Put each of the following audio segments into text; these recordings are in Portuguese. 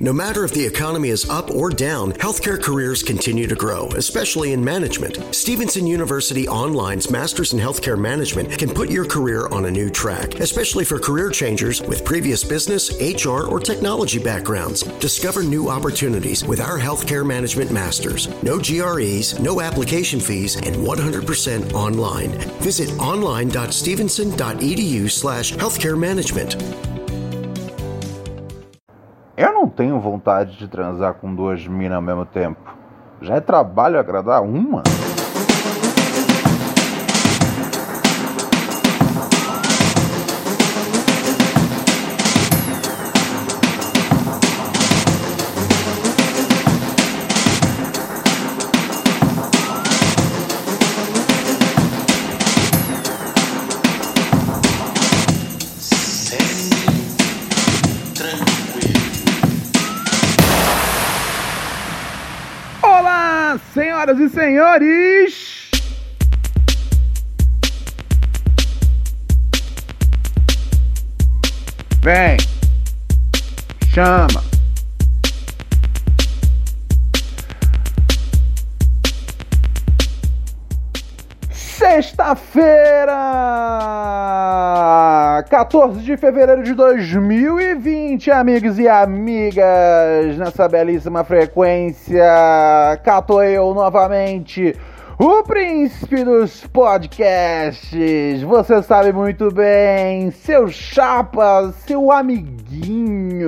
No matter if the economy is up or down, healthcare careers continue to grow, especially in management. Stevenson University Online's Masters in Healthcare Management can put your career on a new track, especially for career changers with previous business, HR, or technology backgrounds. Discover new opportunities with our Healthcare Management Masters. No GREs, no application fees, and 100% online. Visit online.stevenson.edu slash healthcare management. Eu não tenho vontade de transar com duas minas ao mesmo tempo. Já é trabalho agradar uma? Senhores! Vem, chama. Sexta-feira, 14 de fevereiro de 2020, amigos e amigas, nessa belíssima frequência, cato eu novamente, o príncipe dos podcasts. Você sabe muito bem, seu chapa, seu amiguinho,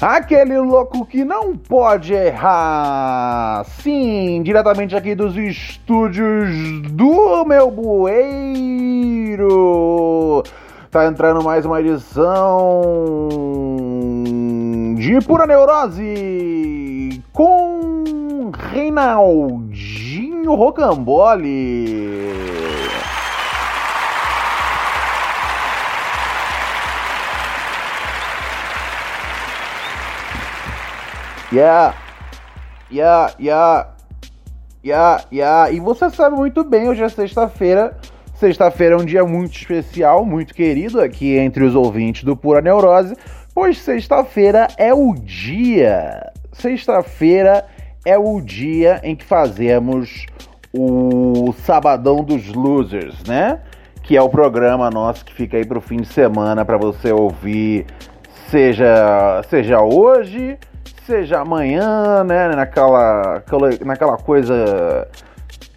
aquele louco que não pode errar. Sim, diretamente aqui dos estúdios do meu bueiro. Tá entrando mais uma edição de Pura Neurose com Reinaldinho Rocambole. Yeah, yeah, yeah, yeah, yeah. E você sabe muito bem, hoje é sexta-feira. Sexta-feira é um dia muito especial, muito querido aqui entre os ouvintes do Pura Neurose, pois sexta-feira é o dia. Sexta-feira é o dia em que fazemos o Sabadão dos Losers, né? Que é o programa nosso que fica aí pro fim de semana para você ouvir, seja, seja hoje, seja amanhã, né? Naquela, aquela, naquela coisa.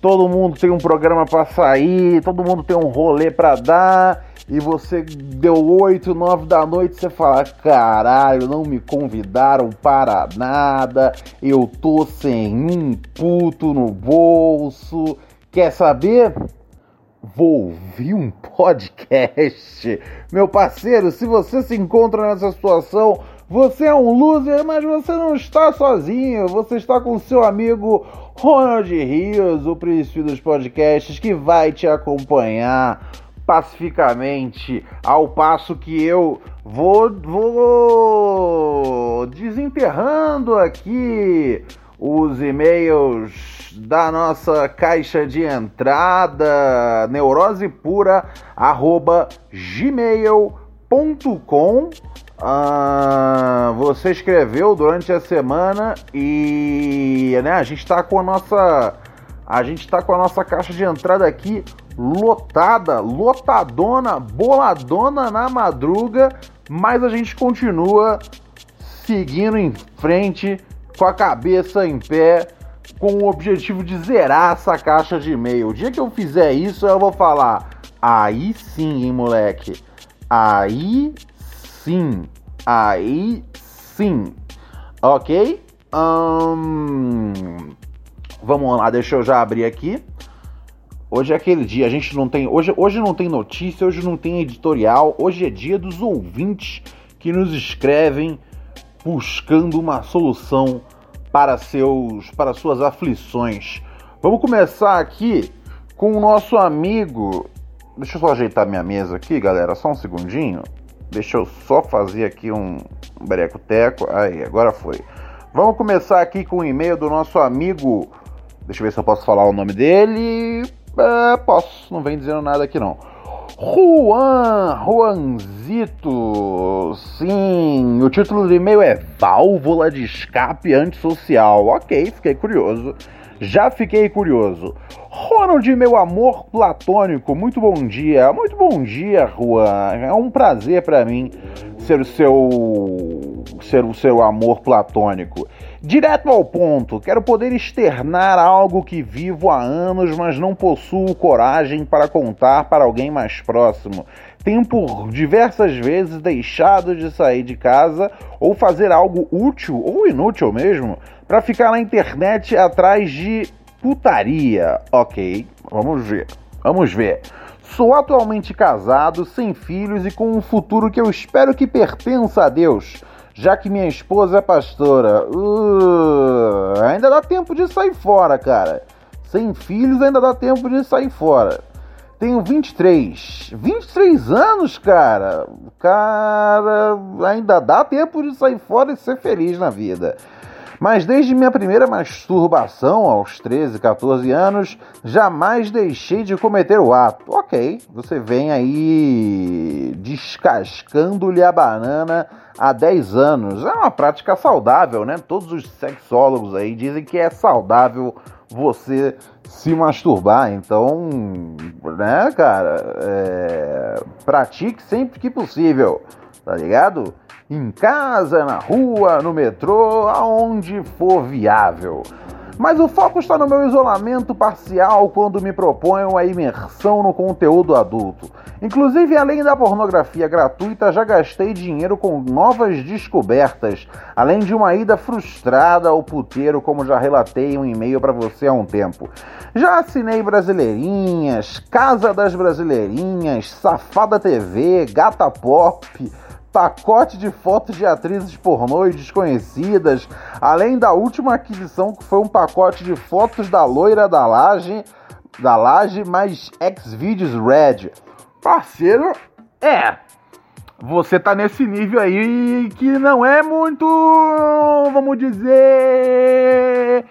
Todo mundo tem um programa para sair, todo mundo tem um rolê para dar, e você deu 8, 9 da noite, você fala: caralho, não me convidaram para nada, eu tô sem um puto no bolso. Quer saber? Vou ouvir um podcast. Meu parceiro, se você se encontra nessa situação, você é um loser, mas você não está sozinho. Você está com seu amigo Ronald Rios, o príncipe dos podcasts, que vai te acompanhar pacificamente, ao passo que eu vou, vou desenterrando aqui os e-mails da nossa caixa de entrada neurosepura@gmail.com ah, você escreveu durante a semana e né, a gente está com a nossa a gente está com a nossa caixa de entrada aqui lotada, lotadona, boladona na madruga, mas a gente continua seguindo em frente com a cabeça em pé, com o objetivo de zerar essa caixa de e-mail. O dia que eu fizer isso, eu vou falar: aí sim, hein, moleque. Aí sim. Aí sim. Ok? Vamos lá, deixa eu já abrir aqui. Hoje é aquele dia, a gente não tem. Hoje, hoje não tem notícia, hoje não tem editorial, hoje é dia dos ouvintes que nos escrevem buscando uma solução para seus para suas aflições. Vamos começar aqui com o nosso amigo. Deixa eu só ajeitar minha mesa aqui, galera, só um segundinho. Deixa eu só fazer aqui um breco-teco. Aí, agora foi. Vamos começar aqui com o e-mail do nosso amigo. Deixa eu ver se eu posso falar o nome dele. É, posso, não vem dizendo nada aqui não. Juan, Juanzito. Sim, o título do e-mail é Válvula de Escape Antissocial. Ok, fiquei curioso. Já fiquei curioso. Ronald, meu amor platônico, muito bom dia. Muito bom dia, Juan. É um prazer para mim ser o seu ser o seu amor platônico. Direto ao ponto, quero poder externar algo que vivo há anos, mas não possuo coragem para contar para alguém mais próximo. Tenho por diversas vezes deixado de sair de casa ou fazer algo útil ou inútil mesmo para ficar na internet atrás de putaria. Ok, vamos ver. Vamos ver. Sou atualmente casado, sem filhos e com um futuro que eu espero que pertença a Deus, já que minha esposa é pastora. Uh, ainda dá tempo de sair fora, cara. Sem filhos ainda dá tempo de sair fora. Tenho 23. 23 anos, cara. Cara, ainda dá tempo de sair fora e ser feliz na vida. Mas desde minha primeira masturbação, aos 13, 14 anos, jamais deixei de cometer o ato. Ok, você vem aí descascando-lhe a banana há 10 anos. É uma prática saudável, né? Todos os sexólogos aí dizem que é saudável você se masturbar. Então, né, cara, é... pratique sempre que possível, tá ligado? em casa, na rua, no metrô, aonde for viável. Mas o foco está no meu isolamento parcial quando me proponho a imersão no conteúdo adulto. Inclusive, além da pornografia gratuita, já gastei dinheiro com novas descobertas, além de uma ida frustrada ao puteiro, como já relatei em um e-mail para você há um tempo. Já assinei Brasileirinhas, Casa das Brasileirinhas, Safada TV, Gata Pop pacote de fotos de atrizes pornô e desconhecidas, além da última aquisição que foi um pacote de fotos da loira da laje, da laje mais Xvideos Red. Parceiro, é. Você tá nesse nível aí que não é muito, vamos dizer,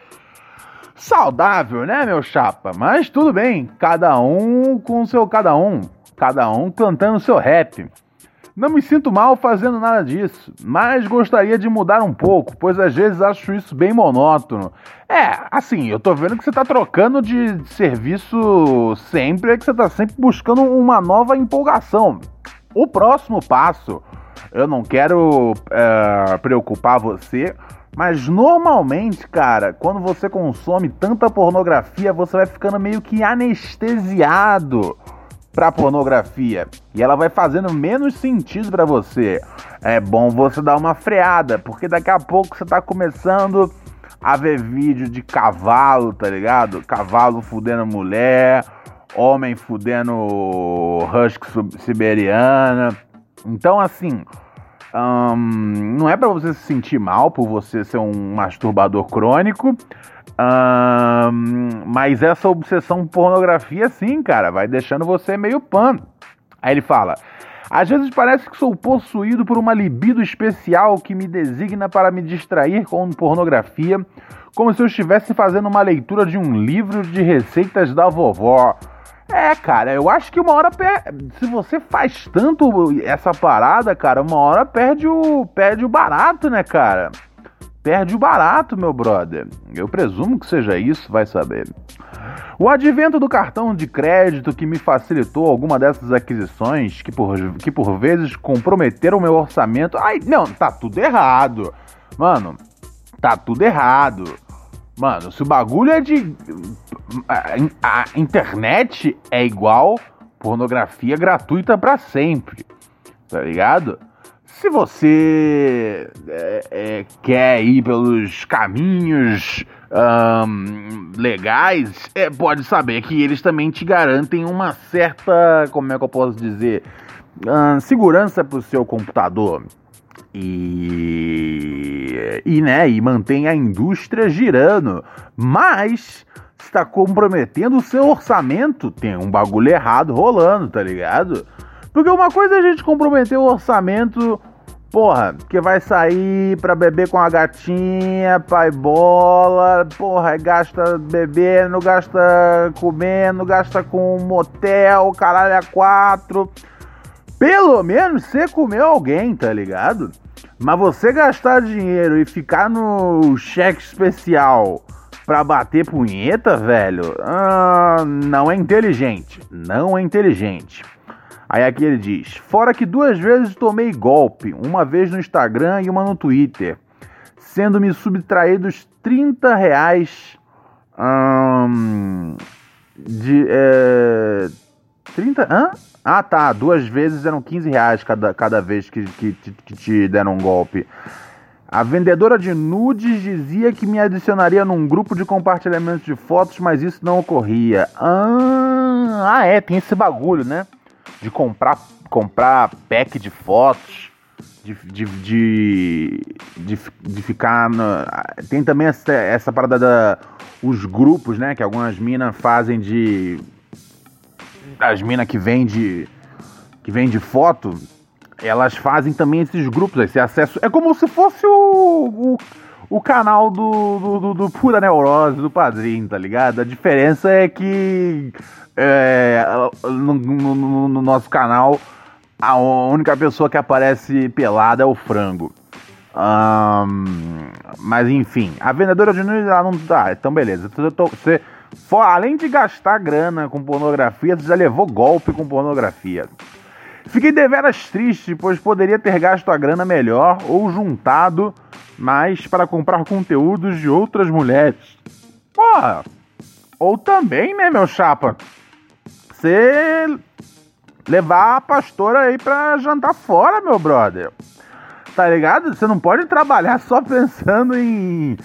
saudável, né, meu chapa? Mas tudo bem, cada um com seu cada um, cada um cantando seu rap. Não me sinto mal fazendo nada disso, mas gostaria de mudar um pouco, pois às vezes acho isso bem monótono. É, assim, eu tô vendo que você tá trocando de serviço sempre, é que você tá sempre buscando uma nova empolgação. O próximo passo, eu não quero é, preocupar você, mas normalmente, cara, quando você consome tanta pornografia, você vai ficando meio que anestesiado pra pornografia e ela vai fazendo menos sentido para você, é bom você dar uma freada, porque daqui a pouco você tá começando a ver vídeo de cavalo, tá ligado? Cavalo fudendo mulher, homem fudendo husky siberiana. Então, assim, um, não é para você se sentir mal por você ser um masturbador crônico, um, mas essa obsessão por pornografia, sim, cara, vai deixando você meio pano. Aí ele fala: Às vezes parece que sou possuído por uma libido especial que me designa para me distrair com pornografia, como se eu estivesse fazendo uma leitura de um livro de receitas da vovó. É, cara, eu acho que uma hora per... se você faz tanto essa parada, cara, uma hora perde o perde o barato, né, cara? Perde o barato, meu brother. Eu presumo que seja isso, vai saber. O advento do cartão de crédito que me facilitou alguma dessas aquisições, que por, que por vezes comprometeram meu orçamento. Ai, não, tá tudo errado. Mano, tá tudo errado. Mano, se o bagulho é de. A, internet é igual pornografia gratuita para sempre. Tá ligado? Se você é, é, quer ir pelos caminhos um, legais, é, pode saber que eles também te garantem uma certa, como é que eu posso dizer, um, segurança para o seu computador. E, e, né, e mantém a indústria girando. Mas está comprometendo o seu orçamento. Tem um bagulho errado rolando, tá ligado? Porque uma coisa é a gente comprometer o orçamento Porra, que vai sair pra beber com a gatinha, pai bola, porra, gasta bebendo, gasta comendo, gasta com motel, caralho, a quatro. Pelo menos você comeu alguém, tá ligado? Mas você gastar dinheiro e ficar no cheque especial pra bater punheta, velho, ah, não é inteligente. Não é inteligente. Aí aqui ele diz: Fora que duas vezes tomei golpe, uma vez no Instagram e uma no Twitter, sendo-me subtraídos 30 reais hum, de. É, 30? Hã? Ah tá, duas vezes eram 15 reais cada, cada vez que, que, que te deram um golpe. A vendedora de nudes dizia que me adicionaria num grupo de compartilhamento de fotos, mas isso não ocorria. Ah, ah é, tem esse bagulho, né? De comprar, comprar pack de fotos, de, de, de, de, de ficar. Tem também essa, essa parada da. Os grupos, né? Que algumas minas fazem de. As minas que vende. Que vende foto. Elas fazem também esses grupos, esse acesso. É como se fosse o, o o canal do, do, do, do, Pura Neurose, do Padrinho, tá ligado? A diferença é que é, no, no, no, nosso canal a única pessoa que aparece pelada é o frango. Um, mas enfim, a vendedora de nudes ela não dá, então beleza. Você, for, além de gastar grana com pornografia, você já levou golpe com pornografia. Fiquei deveras triste, pois poderia ter gasto a grana melhor ou juntado mais para comprar conteúdos de outras mulheres. Porra! Ou também, né, meu chapa? Você levar a pastora aí pra jantar fora, meu brother. Tá ligado? Você não pode trabalhar só pensando em,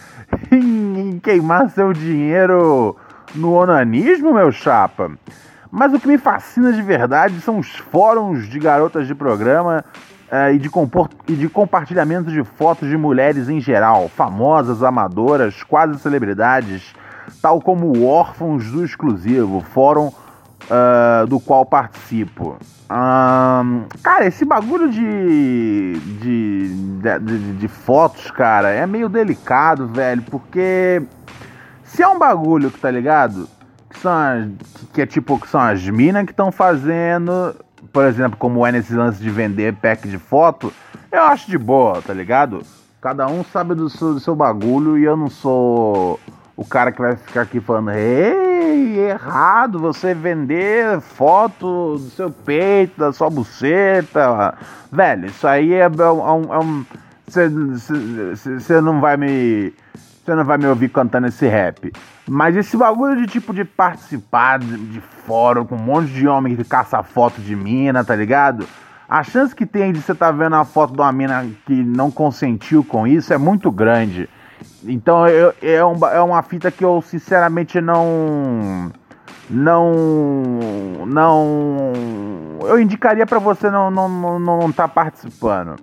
em queimar seu dinheiro no onanismo, meu chapa. Mas o que me fascina de verdade são os fóruns de garotas de programa uh, e, de e de compartilhamento de fotos de mulheres em geral, famosas, amadoras, quase celebridades, tal como o Órfãos do Exclusivo, fórum uh, do qual participo. Um, cara, esse bagulho de de, de, de, de fotos, cara, é meio delicado, velho, porque se é um bagulho que tá ligado que são as, que é tipo que são as minas que estão fazendo, por exemplo, como é nesse lance de vender pack de foto, eu acho de boa, tá ligado? Cada um sabe do seu, do seu bagulho e eu não sou o cara que vai ficar aqui falando, ei, errado você vender foto do seu peito, da sua buceta. Velho, isso aí é, um. Você é é não vai me. Você não vai me ouvir cantando esse rap. Mas esse bagulho de tipo de participar de, de fórum com um monte de homem que caça foto de mina, tá ligado? A chance que tem de você estar tá vendo a foto de uma mina que não consentiu com isso é muito grande. Então eu, é, um, é uma fita que eu sinceramente não. Não. Não. Eu indicaria para você não, não, não, não tá participando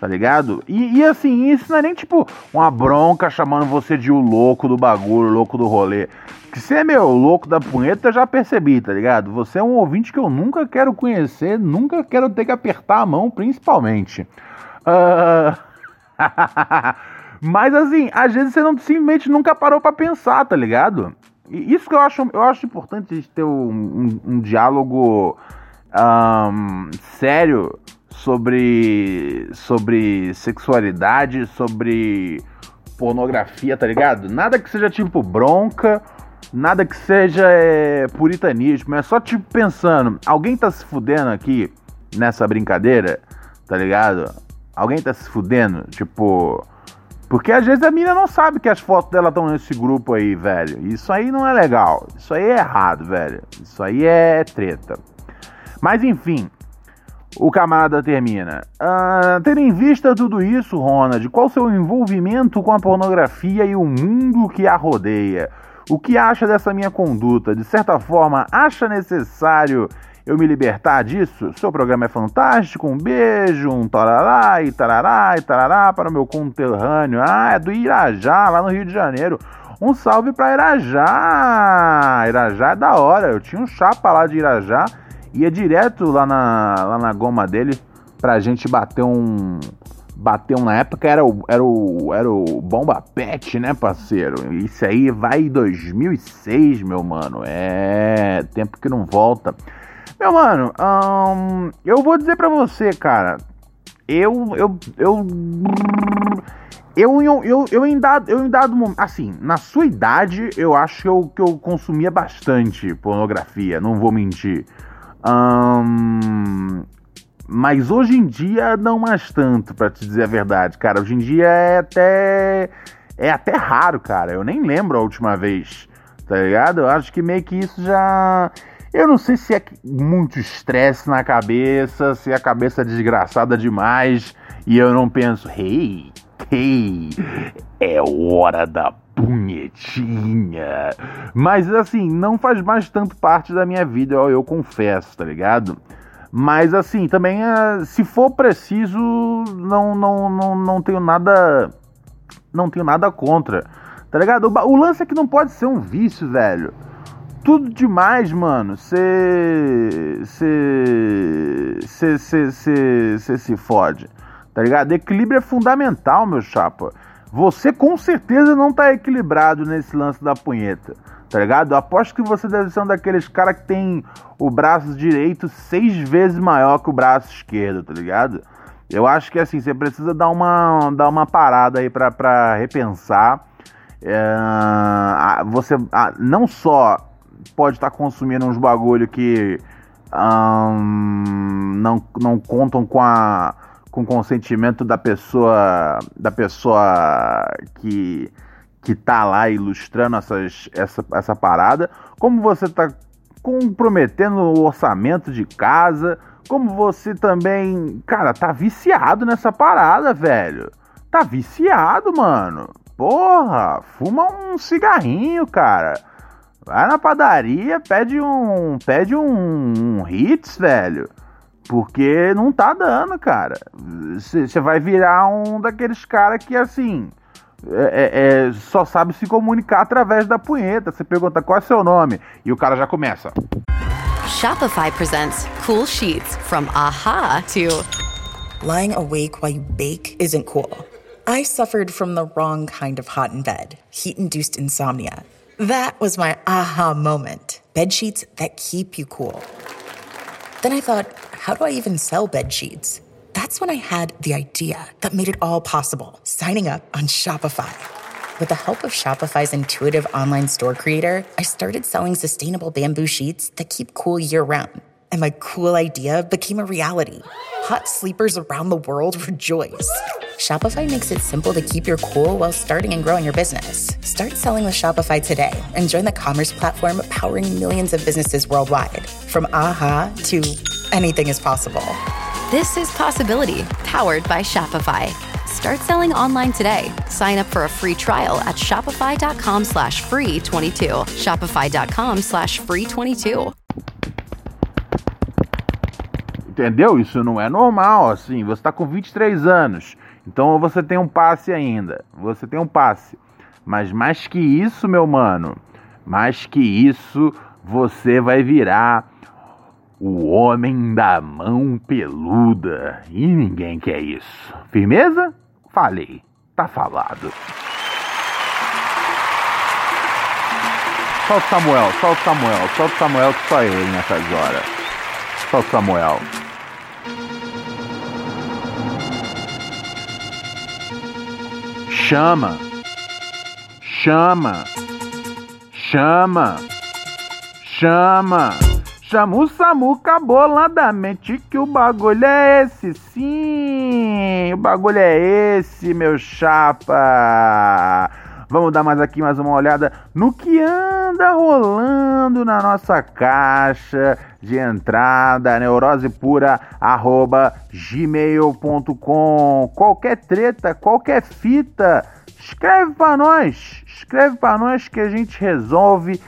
tá ligado? E, e, assim, isso não é nem tipo uma bronca chamando você de o louco do bagulho, louco do rolê. Que você é meu louco da punheta, eu já percebi, tá ligado? Você é um ouvinte que eu nunca quero conhecer, nunca quero ter que apertar a mão, principalmente. Uh... Mas assim, às vezes você não simplesmente nunca parou para pensar, tá ligado? E isso que eu acho, eu acho importante ter um, um, um diálogo um, sério sobre, sobre sexualidade, sobre pornografia, tá ligado? Nada que seja tipo bronca, nada que seja é, puritanismo, é só tipo pensando, alguém tá se fudendo aqui nessa brincadeira, tá ligado? Alguém tá se fudendo, tipo. Porque às vezes a mina não sabe que as fotos dela estão nesse grupo aí, velho. Isso aí não é legal. Isso aí é errado, velho. Isso aí é treta. Mas enfim, o camarada termina. Ah, tendo em vista tudo isso, Ronald, qual seu envolvimento com a pornografia e o mundo que a rodeia? O que acha dessa minha conduta? De certa forma, acha necessário eu me libertar disso? Seu programa é fantástico, um beijo, um tarará e tarará e tarará para o meu conterrâneo. Ah, é do Irajá, lá no Rio de Janeiro. Um salve para Irajá! Irajá é da hora, eu tinha um chapa lá de Irajá ia direto lá na, lá na goma dele pra gente bater um bateu na época era o, era o, era o Bomba Pet, né, parceiro? Isso aí vai em 2006, meu mano. É tempo que não volta. Meu mano, hum, eu vou dizer pra você, cara. Eu, eu, eu, eu, eu, eu, eu em dado, eu em dado momento, assim, na sua idade, eu acho que eu, que eu consumia bastante pornografia, não vou mentir. Um, mas hoje em dia não mais tanto, para te dizer a verdade, cara. Hoje em dia é até é até raro, cara. Eu nem lembro a última vez, tá ligado? Eu acho que meio que isso já eu não sei se é muito estresse na cabeça, se a cabeça é desgraçada demais e eu não penso, hey, hey, é hora da punhetinha. Mas assim, não faz mais tanto parte da minha vida, eu, eu confesso, tá ligado? Mas assim, também eh, se for preciso, não, não, não, não tenho nada. Não tenho nada contra. Tá ligado? O, o lance é que não pode ser um vício, velho. Tudo demais, mano. Você. Você. Você se fode. Tá ligado? Equilíbrio é fundamental, meu chapa. Você com certeza não tá equilibrado nesse lance da punheta tá ligado? Aposto que você deve ser um daqueles caras que tem o braço direito seis vezes maior que o braço esquerdo, tá ligado? Eu acho que assim, você precisa dar uma, dar uma parada aí pra repensar. É, você não só pode estar tá consumindo uns bagulho que não, não contam com a com consentimento da pessoa da pessoa que que tá lá ilustrando essas, essa, essa parada, como você tá comprometendo o orçamento de casa, como você também, cara, tá viciado nessa parada, velho. Tá viciado, mano. Porra, fuma um cigarrinho, cara. Vai na padaria, pede um, pede um, um hits, velho. Porque não tá dando, cara. Você vai virar um daqueles caras que assim, é, é, só sabe se comunicar através da punheta. Você pergunta qual é seu nome e o cara já começa. Shopify presents cool sheets from aha to lying awake while you bake isn't cool. I suffered from the wrong kind of hot in bed, heat-induced insomnia. That was my aha moment. Bed sheets that keep you cool. Then I thought, how do I even sell bed sheets? That's when I had the idea that made it all possible signing up on Shopify. With the help of Shopify's intuitive online store creator, I started selling sustainable bamboo sheets that keep cool year round. And my cool idea became a reality. Hot sleepers around the world rejoice. Shopify makes it simple to keep your cool while starting and growing your business. Start selling with Shopify today and join the commerce platform powering millions of businesses worldwide. From aha to anything is possible. This is Possibility, powered by Shopify. Start selling online today. Sign up for a free trial at shopify.com slash free 22. Shopify.com slash free 22. Entendeu? Isso não é normal, assim. Você está com 23 anos, então você tem um passe ainda. Você tem um passe. Mas mais que isso, meu mano, mais que isso, você vai virar o homem da mão peluda. E ninguém quer isso. Firmeza? Falei. Tá falado. Solta Samuel, solta Samuel, solta Samuel que só ele nessas horas. Solta Samuel. Chama. Chama. Chama. Chama. Chama o Samu caboladamente que o bagulho é esse, sim! O bagulho é esse, meu chapa! Vamos dar mais aqui mais uma olhada no que anda rolando na nossa caixa de entrada, neurosepura@gmail.com. Qualquer treta, qualquer fita, escreve para nós, escreve para nós que a gente resolve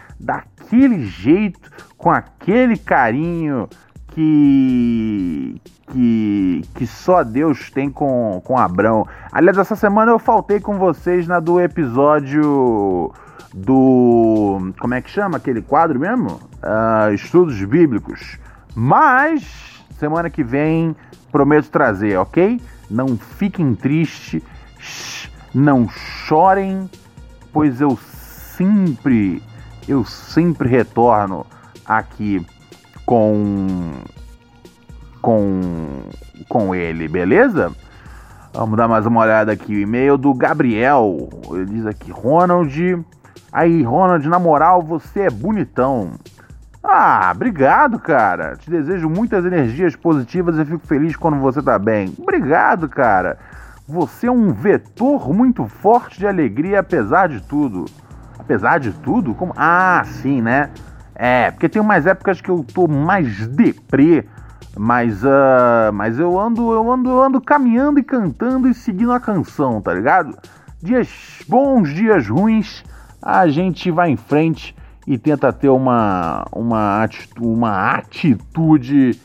daquele jeito, com aquele carinho que que, que só Deus tem com, com Abrão. Aliás, essa semana eu faltei com vocês na do episódio do. Como é que chama aquele quadro mesmo? Uh, estudos Bíblicos. Mas, semana que vem, prometo trazer, ok? Não fiquem tristes, não chorem, pois eu sempre, eu sempre retorno aqui com com com ele, beleza? Vamos dar mais uma olhada aqui. O e-mail do Gabriel. Ele diz aqui: Ronald. Aí, Ronald, na moral, você é bonitão. Ah, obrigado, cara. Te desejo muitas energias positivas e fico feliz quando você tá bem. Obrigado, cara. Você é um vetor muito forte de alegria, apesar de tudo. Apesar de tudo? Como? Ah, sim, né? É, porque tem umas épocas que eu tô mais deprê mas, uh, mas eu ando, eu ando, eu ando caminhando e cantando e seguindo a canção, tá ligado? Dias bons, dias ruins, a gente vai em frente e tenta ter uma, uma, atitude, uma atitude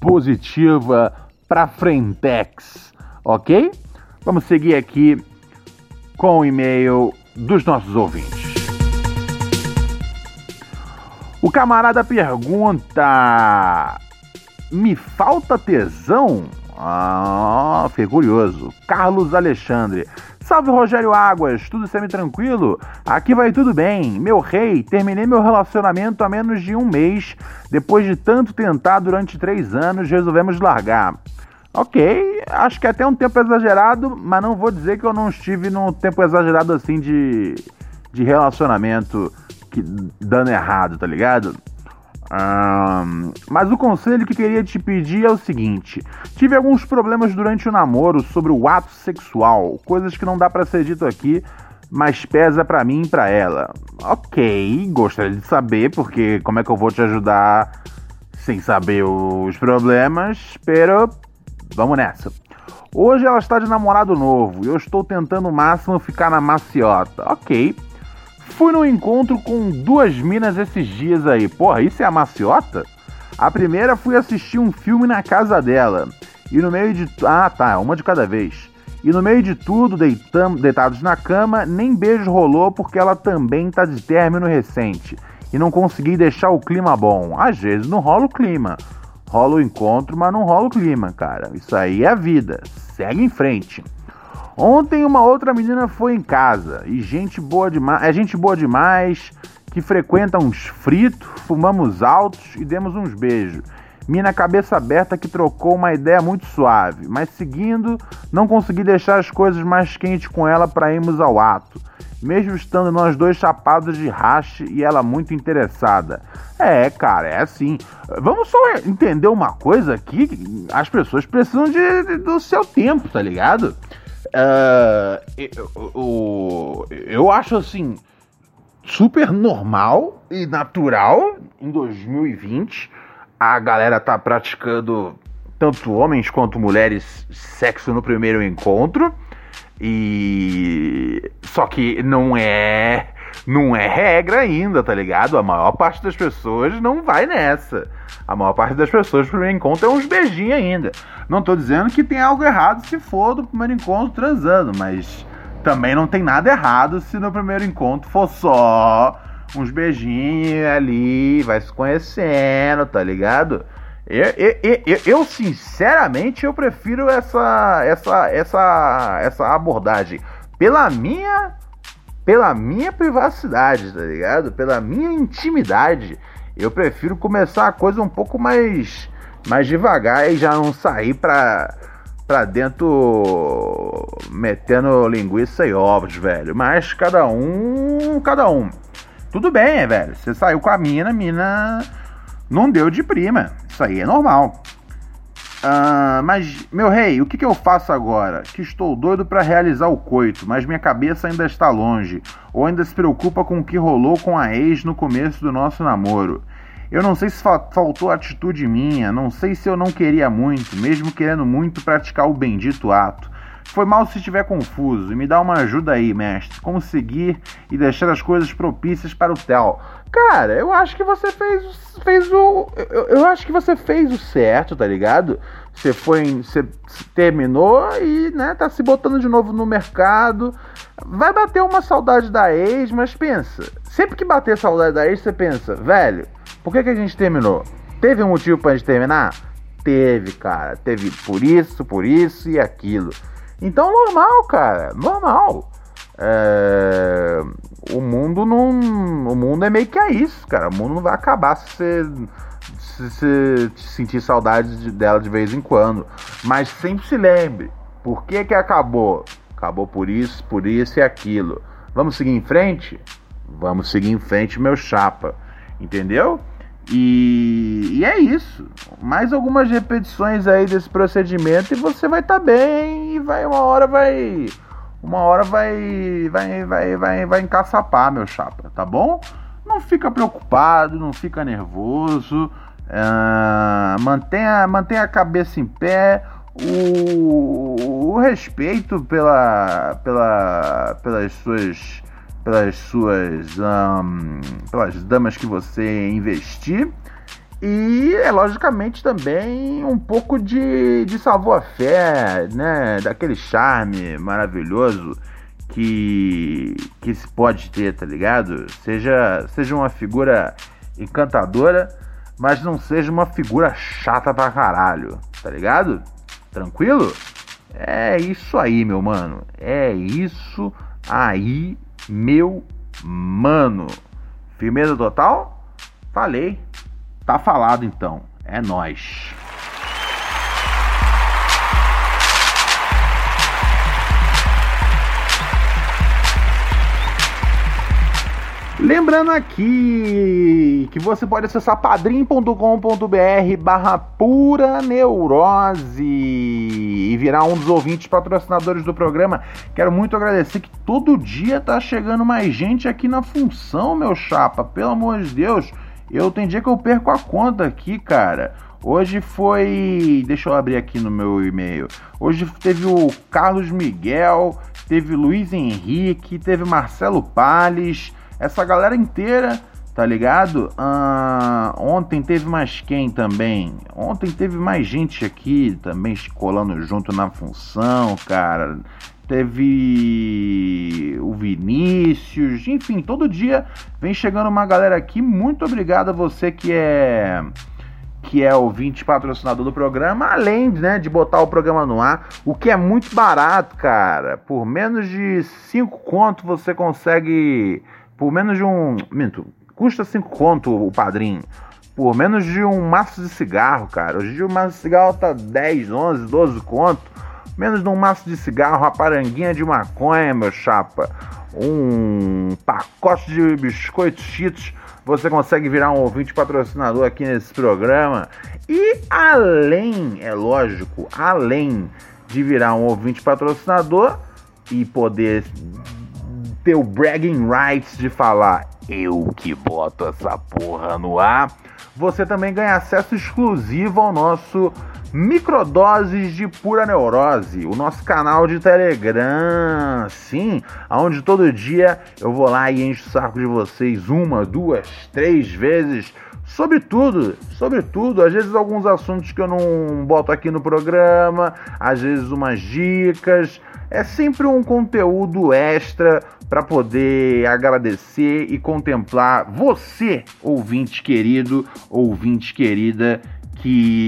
positiva pra frentex, ok? Vamos seguir aqui com o e-mail dos nossos ouvintes. O camarada pergunta: me falta tesão? Ah, fiquei curioso. Carlos Alexandre. Salve Rogério Águas, tudo semi-tranquilo? Aqui vai tudo bem. Meu rei, terminei meu relacionamento há menos de um mês. Depois de tanto tentar durante três anos, resolvemos largar. Ok, acho que é até um tempo exagerado, mas não vou dizer que eu não estive num tempo exagerado assim de, de relacionamento que, dando errado, tá ligado? Um, mas o conselho que queria te pedir é o seguinte: tive alguns problemas durante o namoro sobre o ato sexual, coisas que não dá para ser dito aqui, mas pesa para mim e para ela. Ok, gostaria de saber, porque como é que eu vou te ajudar sem saber os problemas? Pero vamos nessa. Hoje ela está de namorado novo e eu estou tentando o máximo ficar na maciota. Ok. Fui num encontro com duas minas esses dias aí. Porra, isso é a maciota? A primeira fui assistir um filme na casa dela. E no meio de. Ah, tá, uma de cada vez. E no meio de tudo, deitam, deitados na cama, nem beijo rolou porque ela também tá de término recente. E não consegui deixar o clima bom. Às vezes não rola o clima. Rola o encontro, mas não rola o clima, cara. Isso aí é a vida. Segue em frente. Ontem uma outra menina foi em casa e gente boa demais, é gente boa demais, que frequenta uns fritos, fumamos altos e demos uns beijos. Mina cabeça aberta que trocou uma ideia muito suave, mas seguindo, não consegui deixar as coisas mais quentes com ela para irmos ao ato. Mesmo estando nós dois chapados de rache e ela muito interessada. É, cara, é assim. Vamos só entender uma coisa aqui: as pessoas precisam de, de do seu tempo, tá ligado? Uh, eu, eu acho assim super normal e natural em 2020 a galera tá praticando tanto homens quanto mulheres sexo no primeiro encontro e só que não é não é regra ainda, tá ligado? A maior parte das pessoas não vai nessa. A maior parte das pessoas, no primeiro encontro, é uns beijinhos ainda. Não tô dizendo que tem algo errado se for do primeiro encontro transando, mas também não tem nada errado se no primeiro encontro for só uns beijinhos ali, vai se conhecendo, tá ligado? Eu, eu, eu, eu, sinceramente eu prefiro essa essa essa essa abordagem pela minha pela minha privacidade, tá ligado? Pela minha intimidade. Eu prefiro começar a coisa um pouco mais, mais devagar e já não sair pra, pra dentro metendo linguiça e ovos, velho. Mas cada um, cada um. Tudo bem, velho. Você saiu com a mina, a mina não deu de prima. Isso aí é normal. Uh, mas, meu rei, o que, que, eu faço agora? Que estou doido para realizar o coito, mas minha cabeça ainda está longe, ou ainda se preocupa com o que rolou com a ex no começo do nosso namoro. Eu não sei se faltou atitude minha, não sei se eu não queria muito, mesmo querendo muito praticar o bendito ato. Foi mal se estiver confuso, e me dá uma ajuda aí, mestre. Como seguir e deixar as coisas propícias para o Theo. Cara, eu acho que você fez, fez o. Eu, eu acho que você fez o certo, tá ligado? Você foi. Você terminou e, né, tá se botando de novo no mercado. Vai bater uma saudade da ex, mas pensa. Sempre que bater saudade da ex, você pensa, velho, por que, que a gente terminou? Teve um motivo pra gente terminar? teve, cara. Teve por isso, por isso e aquilo. Então, normal, cara, normal. É... O mundo não. O mundo é meio que é isso, cara. O mundo não vai acabar se você se, se, sentir saudade de, dela de vez em quando. Mas sempre se lembre, por que que acabou? Acabou por isso, por isso e aquilo. Vamos seguir em frente? Vamos seguir em frente, meu chapa. Entendeu? E, e é isso. Mais algumas repetições aí desse procedimento e você vai estar tá bem e vai uma hora vai uma hora vai vai vai vai vai encaçapar, meu chapa, tá bom? Não fica preocupado, não fica nervoso. Uh, mantenha, mantenha a cabeça em pé, o, o respeito pela, pela, pelas suas pelas suas um, pelas damas que você investir e é logicamente também um pouco de, de savoir-faire, né? Daquele charme maravilhoso que, que se pode ter, tá ligado? Seja, seja uma figura encantadora mas não seja uma figura chata pra caralho, tá ligado? Tranquilo? É isso aí, meu mano. É isso aí, meu mano. Firmeza total? Falei. Tá falado então. É nós. Lembrando aqui que você pode acessar padrim.com.br barra pura neurose e virar um dos ouvintes patrocinadores do programa. Quero muito agradecer que todo dia tá chegando mais gente aqui na função, meu chapa. Pelo amor de Deus, eu tem dia que eu perco a conta aqui, cara. Hoje foi. Deixa eu abrir aqui no meu e-mail. Hoje teve o Carlos Miguel, teve Luiz Henrique, teve Marcelo Pales essa galera inteira, tá ligado? Ah, ontem teve mais quem também? Ontem teve mais gente aqui também colando junto na função, cara. Teve o Vinícius, enfim, todo dia vem chegando uma galera aqui. Muito obrigado a você que é que é ouvinte patrocinador do programa, além né, de botar o programa no ar, o que é muito barato, cara. Por menos de 5 conto você consegue por menos de um. Minto, custa 5 conto o padrinho. Por menos de um maço de cigarro, cara. Hoje o maço de cigarro tá 10, 11, 12 conto. Menos de um maço de cigarro, uma paranguinha de maconha, meu chapa. Um pacote de biscoitos cheetos. Você consegue virar um ouvinte patrocinador aqui nesse programa. E além, é lógico, além de virar um ouvinte patrocinador e poder ter o bragging rights de falar eu que boto essa porra no ar, você também ganha acesso exclusivo ao nosso Microdoses de Pura Neurose, o nosso canal de Telegram, sim, onde todo dia eu vou lá e encho o saco de vocês uma, duas, três vezes sobre tudo, sobre tudo. Às vezes alguns assuntos que eu não boto aqui no programa, às vezes umas dicas. É sempre um conteúdo extra para poder agradecer e contemplar você, ouvinte querido, ouvinte querida, que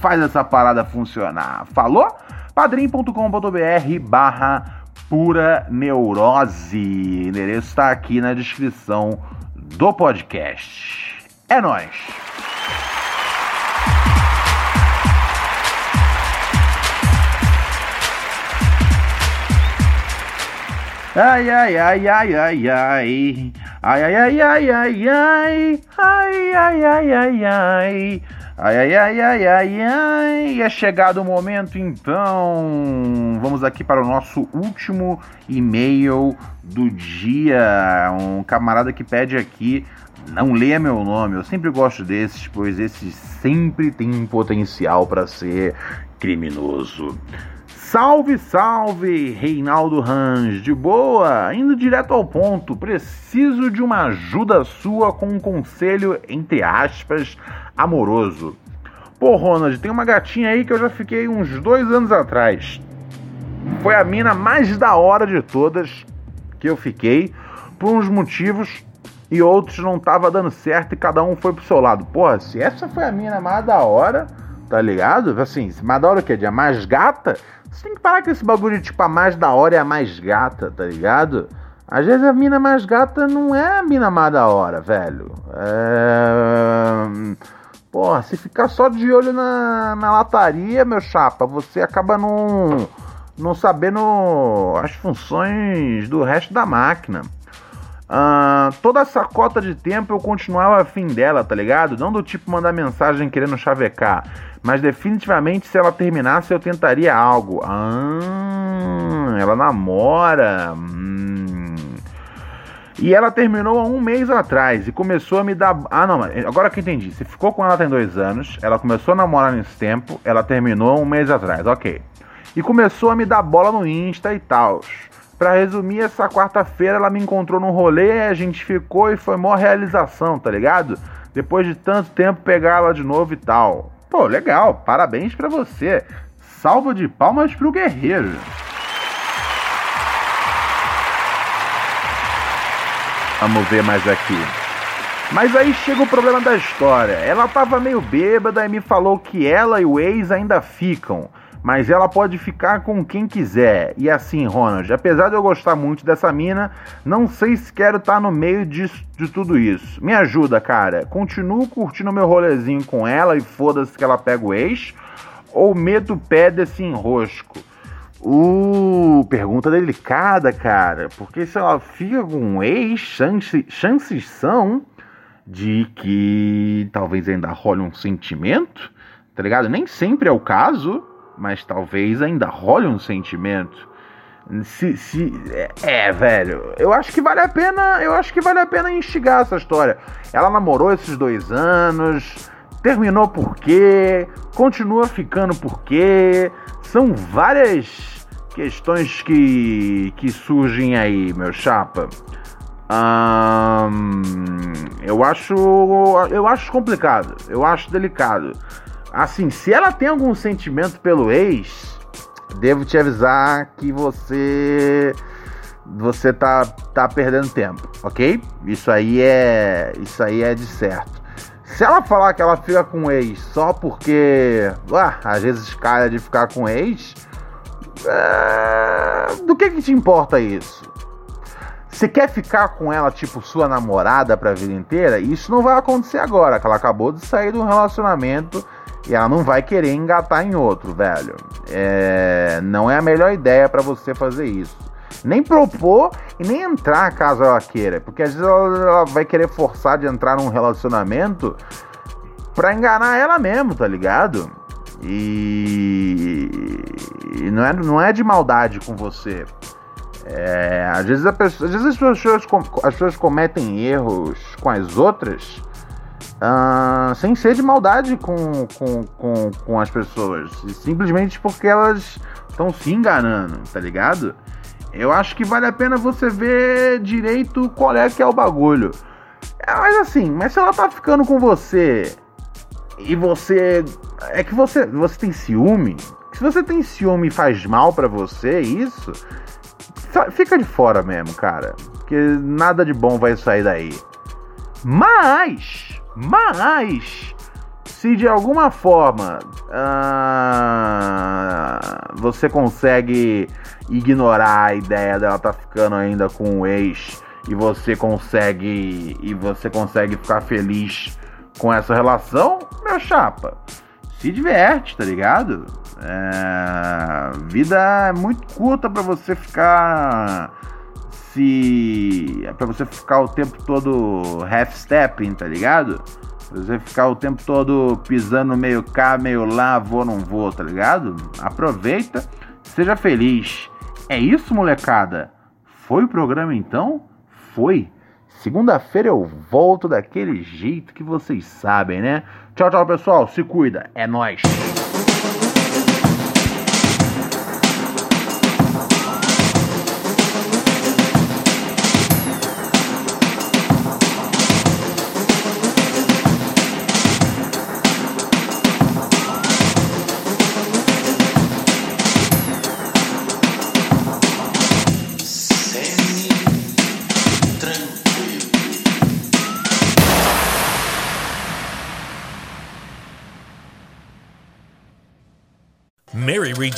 faz essa parada funcionar. Falou? padrim.com.br barra pura neurose. Endereço está aqui na descrição do podcast. É nóis! Ai, ai, ai, ai, ai, ai. Ai, ai, ai, ai, ai, ai. Ai, ai, ai, ai, ai. Ai, ai, ai, ai, ai, ai. É chegado o momento, então. Vamos aqui para o nosso último e-mail do dia. Um camarada que pede aqui. Não leia meu nome, eu sempre gosto desses, pois esses sempre têm potencial para ser criminoso. Salve, salve, Reinaldo Range, de boa, indo direto ao ponto, preciso de uma ajuda sua com um conselho, entre aspas, amoroso. Pô, Ronald, tem uma gatinha aí que eu já fiquei uns dois anos atrás. Foi a mina mais da hora de todas que eu fiquei, por uns motivos e outros não tava dando certo e cada um foi pro seu lado. Porra, se essa foi a mina mais da hora, tá ligado? Assim, mais da hora o quê? De a mais gata? Você tem que parar com esse bagulho de tipo a mais da hora é a mais gata, tá ligado? Às vezes a mina mais gata não é a mina mais da hora, velho. É. Porra, se ficar só de olho na, na lataria, meu chapa, você acaba não, não sabendo as funções do resto da máquina. Uh, toda essa cota de tempo eu continuava afim dela, tá ligado? Não do tipo mandar mensagem querendo chavecar, mas definitivamente se ela terminasse eu tentaria algo. Ah, ela namora. Hum. E ela terminou há um mês atrás e começou a me dar. Ah, não, agora que entendi. Você ficou com ela tem dois anos, ela começou a namorar nesse tempo, ela terminou um mês atrás, ok. E começou a me dar bola no Insta e tal. Pra resumir, essa quarta-feira ela me encontrou num rolê, a gente ficou e foi maior realização, tá ligado? Depois de tanto tempo pegar ela de novo e tal. Pô, legal, parabéns para você. Salva de palmas pro guerreiro. Vamos ver mais aqui. Mas aí chega o problema da história. Ela tava meio bêbada e me falou que ela e o ex ainda ficam mas ela pode ficar com quem quiser. E assim, Ronald, apesar de eu gostar muito dessa mina, não sei se quero estar tá no meio disso, de tudo isso. Me ajuda, cara. Continuo curtindo meu rolezinho com ela e foda-se que ela pega o ex, ou meto o pé desse enrosco? Uh, pergunta delicada, cara. Porque se ela fica com um ex, chance, chances são de que talvez ainda role um sentimento, tá ligado? Nem sempre é o caso, mas talvez ainda role um sentimento. Se, se é, é, velho, eu acho que vale a pena, eu acho que vale a pena instigar essa história. Ela namorou esses dois anos, terminou por quê? Continua ficando por quê? São várias questões que, que surgem aí, meu chapa. eu acho eu acho complicado, eu acho delicado. Assim, se ela tem algum sentimento pelo ex, devo te avisar que você você tá, tá perdendo tempo, ok? Isso aí é isso aí é de certo. Se ela falar que ela fica com o ex só porque, ah, às vezes cara de ficar com o ex, é... do que que te importa isso? Você quer ficar com ela, tipo, sua namorada pra vida inteira? Isso não vai acontecer agora, que ela acabou de sair de um relacionamento e ela não vai querer engatar em outro, velho. É, não é a melhor ideia para você fazer isso. Nem propor e nem entrar caso ela queira, porque às vezes ela, ela vai querer forçar de entrar num relacionamento pra enganar ela mesmo, tá ligado? E, e não, é, não é de maldade com você. É, às, vezes pessoa, às vezes as pessoas, as pessoas cometem erros com as outras Uh, sem ser de maldade com, com, com, com as pessoas, simplesmente porque elas estão se enganando, tá ligado? Eu acho que vale a pena você ver direito qual é que é o bagulho. É, mas assim, mas se ela tá ficando com você e você. É que você, você tem ciúme. Se você tem ciúme e faz mal para você, isso. Fica de fora mesmo, cara. Porque nada de bom vai sair daí. Mas mas, se de alguma forma uh, você consegue ignorar a ideia dela tá ficando ainda com o ex e você consegue e você consegue ficar feliz com essa relação, meu chapa, se diverte, tá ligado? É, vida é muito curta para você ficar se. É pra você ficar o tempo todo half stepping, tá ligado? Pra você ficar o tempo todo pisando meio cá, meio lá, vou, não vou, tá ligado? Aproveita, seja feliz. É isso, molecada? Foi o programa então? Foi. Segunda-feira eu volto daquele jeito que vocês sabem, né? Tchau, tchau, pessoal. Se cuida. É nós.